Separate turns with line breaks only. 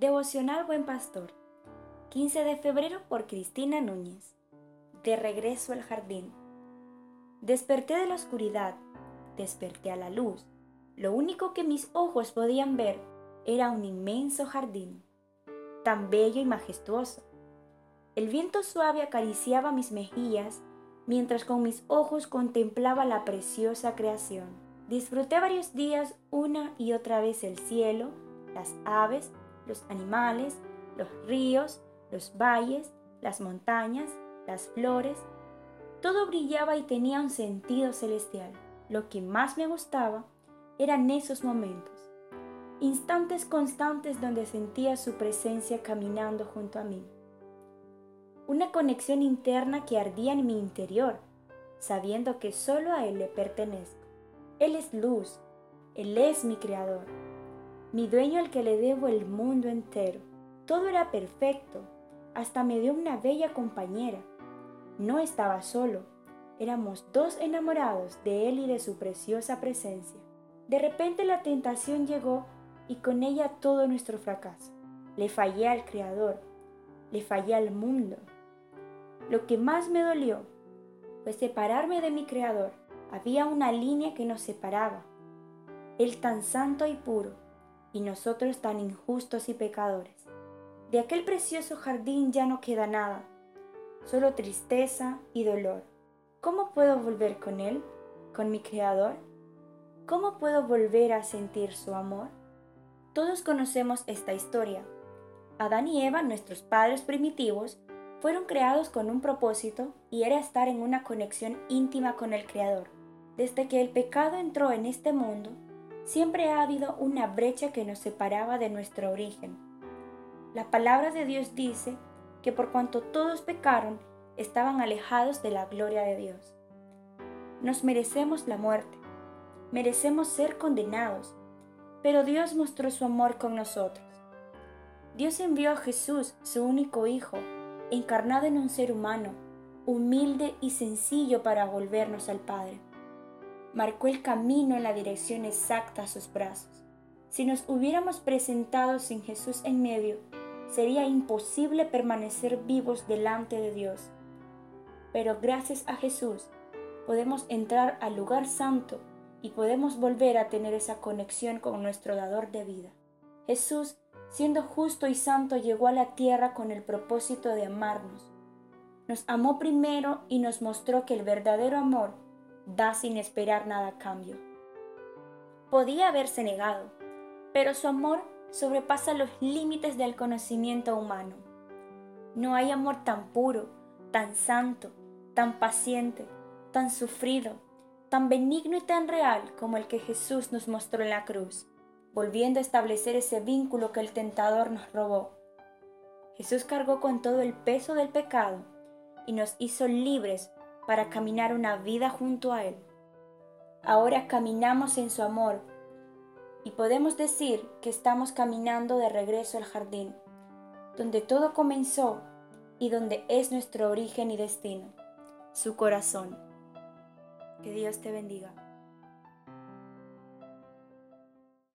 Devocional Buen Pastor, 15 de febrero por Cristina Núñez. De regreso al jardín. Desperté de la oscuridad, desperté a la luz. Lo único que mis ojos podían ver era un inmenso jardín, tan bello y majestuoso. El viento suave acariciaba mis mejillas mientras con mis ojos contemplaba la preciosa creación. Disfruté varios días una y otra vez el cielo, las aves, los animales, los ríos, los valles, las montañas, las flores. Todo brillaba y tenía un sentido celestial. Lo que más me gustaba eran esos momentos, instantes constantes donde sentía su presencia caminando junto a mí. Una conexión interna que ardía en mi interior, sabiendo que solo a Él le pertenezco. Él es luz, Él es mi creador mi dueño al que le debo el mundo entero. Todo era perfecto, hasta me dio una bella compañera. No estaba solo, éramos dos enamorados de él y de su preciosa presencia. De repente la tentación llegó y con ella todo nuestro fracaso. Le fallé al Creador, le fallé al mundo. Lo que más me dolió fue separarme de mi Creador. Había una línea que nos separaba. Él tan santo y puro, y nosotros tan injustos y pecadores. De aquel precioso jardín ya no queda nada, solo tristeza y dolor. ¿Cómo puedo volver con Él, con mi Creador? ¿Cómo puedo volver a sentir su amor? Todos conocemos esta historia. Adán y Eva, nuestros padres primitivos, fueron creados con un propósito y era estar en una conexión íntima con el Creador. Desde que el pecado entró en este mundo, siempre ha habido una brecha que nos separaba de nuestro origen. La palabra de Dios dice que por cuanto todos pecaron, estaban alejados de la gloria de Dios. Nos merecemos la muerte, merecemos ser condenados, pero Dios mostró su amor con nosotros. Dios envió a Jesús, su único Hijo, encarnado en un ser humano, humilde y sencillo para volvernos al Padre marcó el camino en la dirección exacta a sus brazos. Si nos hubiéramos presentado sin Jesús en medio, sería imposible permanecer vivos delante de Dios. Pero gracias a Jesús podemos entrar al lugar santo y podemos volver a tener esa conexión con nuestro dador de vida. Jesús, siendo justo y santo, llegó a la tierra con el propósito de amarnos. Nos amó primero y nos mostró que el verdadero amor da sin esperar nada a cambio. Podía haberse negado, pero su amor sobrepasa los límites del conocimiento humano. No hay amor tan puro, tan santo, tan paciente, tan sufrido, tan benigno y tan real como el que Jesús nos mostró en la cruz, volviendo a establecer ese vínculo que el tentador nos robó. Jesús cargó con todo el peso del pecado y nos hizo libres para caminar una vida junto a Él. Ahora caminamos en su amor y podemos decir que estamos caminando de regreso al jardín, donde todo comenzó y donde es nuestro origen y destino, su corazón. Que Dios te bendiga.